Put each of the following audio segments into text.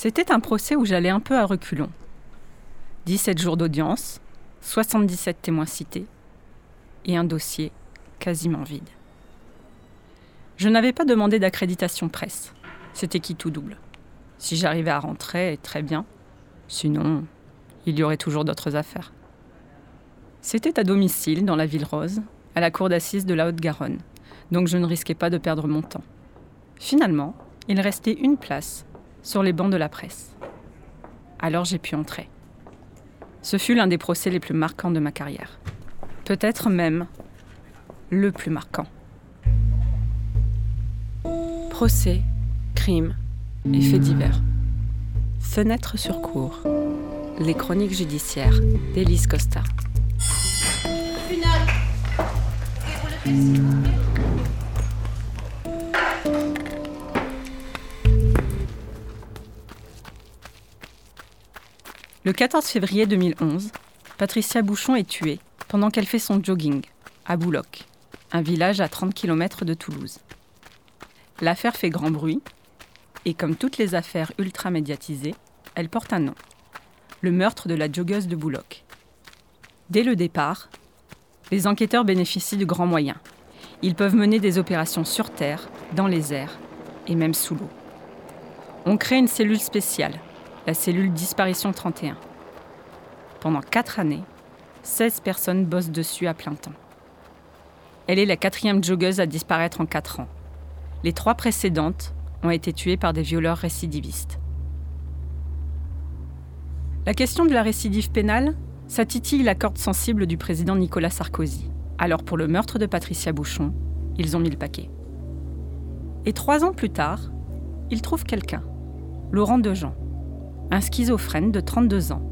C'était un procès où j'allais un peu à reculons. 17 jours d'audience, 77 témoins cités et un dossier quasiment vide. Je n'avais pas demandé d'accréditation presse. C'était qui tout double? Si j'arrivais à rentrer, très bien. Sinon, il y aurait toujours d'autres affaires. C'était à domicile, dans la ville rose, à la cour d'assises de la Haute-Garonne, donc je ne risquais pas de perdre mon temps. Finalement, il restait une place sur les bancs de la presse. Alors j'ai pu entrer. Ce fut l'un des procès les plus marquants de ma carrière. Peut-être même le plus marquant. Procès, crimes et faits divers. Fenêtre sur cour. Les chroniques judiciaires d'Élise Costa. 14 février 2011, Patricia Bouchon est tuée pendant qu'elle fait son jogging à Bouloc, un village à 30 km de Toulouse. L'affaire fait grand bruit et comme toutes les affaires ultra médiatisées, elle porte un nom le meurtre de la joggeuse de Bouloc. Dès le départ, les enquêteurs bénéficient de grands moyens. Ils peuvent mener des opérations sur terre, dans les airs et même sous l'eau. On crée une cellule spéciale, la cellule Disparition 31. Pendant quatre années, 16 personnes bossent dessus à plein temps. Elle est la quatrième joggeuse à disparaître en quatre ans. Les trois précédentes ont été tuées par des violeurs récidivistes. La question de la récidive pénale, ça titille la corde sensible du président Nicolas Sarkozy. Alors pour le meurtre de Patricia Bouchon, ils ont mis le paquet. Et trois ans plus tard, ils trouvent quelqu'un, Laurent Dejean, un schizophrène de 32 ans,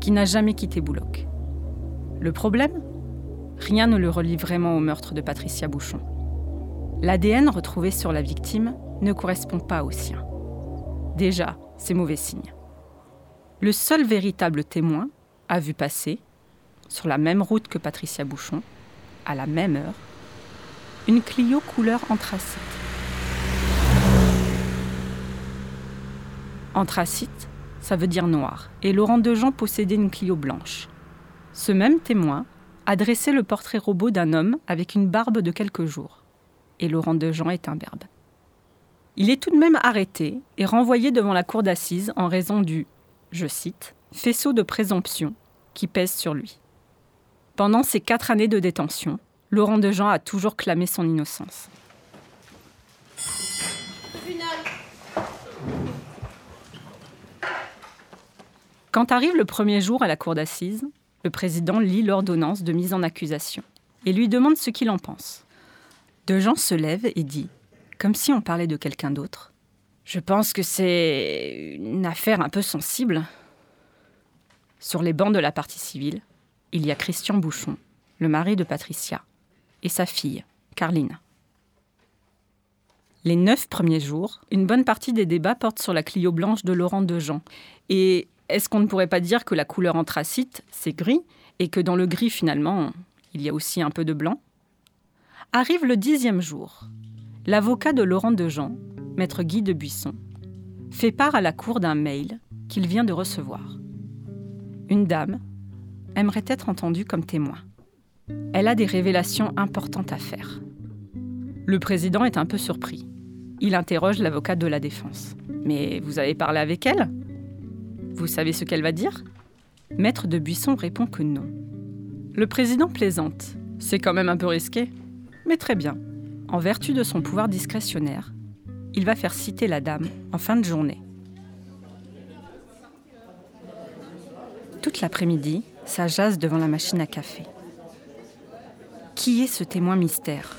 qui n'a jamais quitté Bouloc. Le problème? Rien ne le relie vraiment au meurtre de Patricia Bouchon. L'ADN retrouvé sur la victime ne correspond pas au sien. Déjà, c'est mauvais signe. Le seul véritable témoin a vu passer, sur la même route que Patricia Bouchon, à la même heure, une Clio couleur anthracite. Anthracite, ça veut dire noir, et Laurent Dejean possédait une Clio blanche. Ce même témoin a dressé le portrait robot d'un homme avec une barbe de quelques jours. Et Laurent Dejean est un verbe. Il est tout de même arrêté et renvoyé devant la cour d'assises en raison du je cite, faisceau de présomption qui pèse sur lui. Pendant ces quatre années de détention, Laurent Dejean a toujours clamé son innocence. Quand arrive le premier jour à la cour d'assises, le président lit l'ordonnance de mise en accusation et lui demande ce qu'il en pense. Dejean se lève et dit, comme si on parlait de quelqu'un d'autre je pense que c'est une affaire un peu sensible. Sur les bancs de la partie civile, il y a Christian Bouchon, le mari de Patricia, et sa fille, Carline. Les neuf premiers jours, une bonne partie des débats portent sur la Clio blanche de Laurent Dejean. Et est-ce qu'on ne pourrait pas dire que la couleur anthracite, c'est gris, et que dans le gris, finalement, il y a aussi un peu de blanc? Arrive le dixième jour. L'avocat de Laurent Dejean, maître Guy de Buisson, fait part à la cour d'un mail qu'il vient de recevoir. Une dame aimerait être entendue comme témoin. Elle a des révélations importantes à faire. Le président est un peu surpris. Il interroge l'avocat de la défense. Mais vous avez parlé avec elle? Vous savez ce qu'elle va dire? Maître de Buisson répond que non. Le président plaisante. C'est quand même un peu risqué. Mais très bien. En vertu de son pouvoir discrétionnaire, il va faire citer la dame en fin de journée. Toute l'après-midi, ça jase devant la machine à café. Qui est ce témoin mystère?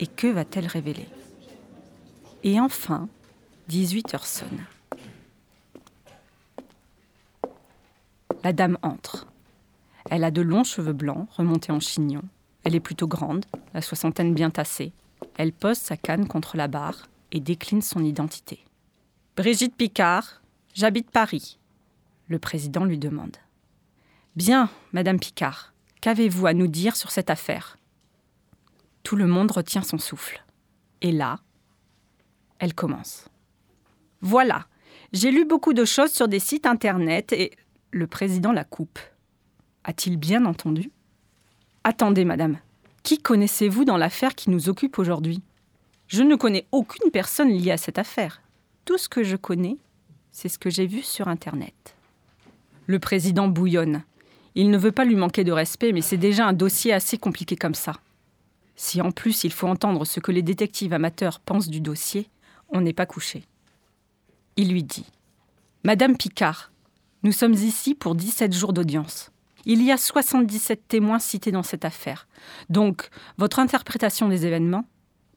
Et que va-t-elle révéler? Et enfin, 18 heures sonne. La dame entre. Elle a de longs cheveux blancs remontés en chignon. Elle est plutôt grande, la soixantaine bien tassée. Elle pose sa canne contre la barre et décline son identité. Brigitte Picard, j'habite Paris. Le président lui demande. Bien, Madame Picard, qu'avez-vous à nous dire sur cette affaire? Tout le monde retient son souffle. Et là, elle commence. Voilà, J'ai lu beaucoup de choses sur des sites internet et le président la coupe. A-t-il bien entendu? Attendez, madame. Qui connaissez-vous dans l'affaire qui nous occupe aujourd'hui? Je ne connais aucune personne liée à cette affaire. Tout ce que je connais, c'est ce que j'ai vu sur Internet. Le président bouillonne. Il ne veut pas lui manquer de respect, mais c'est déjà un dossier assez compliqué comme ça. Si en plus il faut entendre ce que les détectives amateurs pensent du dossier, on n'est pas couché. Il lui dit Madame Picard, nous sommes ici pour 17 jours d'audience. Il y a 77 témoins cités dans cette affaire. Donc, votre interprétation des événements,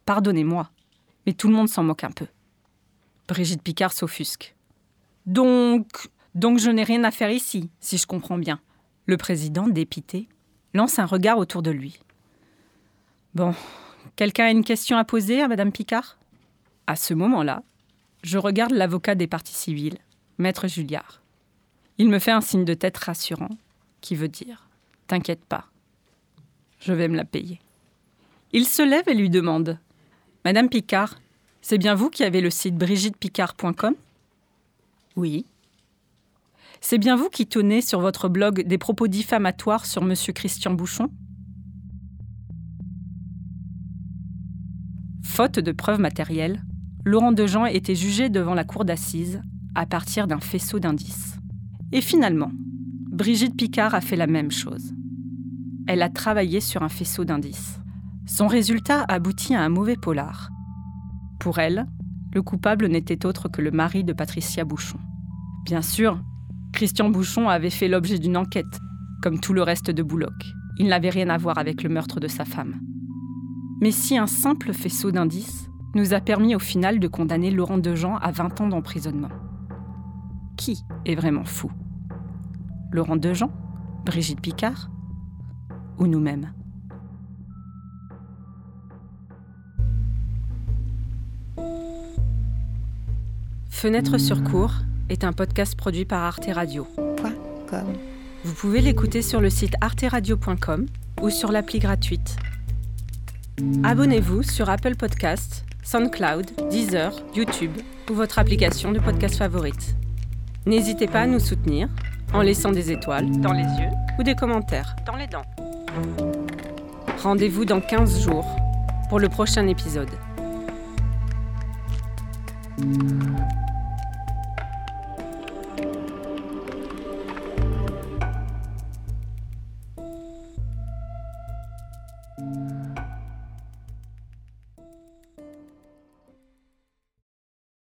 pardonnez-moi, mais tout le monde s'en moque un peu. Brigitte Picard s'offusque. Donc, donc je n'ai rien à faire ici, si je comprends bien. Le président, dépité, lance un regard autour de lui. Bon, quelqu'un a une question à poser à Madame Picard? À ce moment-là, je regarde l'avocat des parties civiles, Maître Julliard. Il me fait un signe de tête rassurant, qui veut dire T'inquiète pas, je vais me la payer. Il se lève et lui demande Madame Picard, c'est bien vous qui avez le site brigittepicard.com Oui. C'est bien vous qui tenez sur votre blog des propos diffamatoires sur Monsieur Christian Bouchon? Faute de preuves matérielles, Laurent Dejean était jugé devant la cour d'assises à partir d'un faisceau d'indices. Et finalement, Brigitte Picard a fait la même chose. Elle a travaillé sur un faisceau d'indices. Son résultat aboutit à un mauvais polar. Pour elle, le coupable n'était autre que le mari de Patricia Bouchon. Bien sûr, Christian Bouchon avait fait l'objet d'une enquête, comme tout le reste de Bouloc. Il n'avait rien à voir avec le meurtre de sa femme. Mais si un simple faisceau d'indices nous a permis au final de condamner Laurent Dejean à 20 ans d'emprisonnement. Qui est vraiment fou? Laurent Dejean Brigitte Picard Ou nous-mêmes? Fenêtre sur cours est un podcast produit par Arte Radio. Vous pouvez l'écouter sur le site arteradio.com ou sur l'appli gratuite. Abonnez-vous sur Apple Podcasts SoundCloud, Deezer, YouTube ou votre application de podcast favorite. N'hésitez pas à nous soutenir en laissant des étoiles dans les yeux ou des commentaires dans les dents. Rendez-vous dans 15 jours pour le prochain épisode.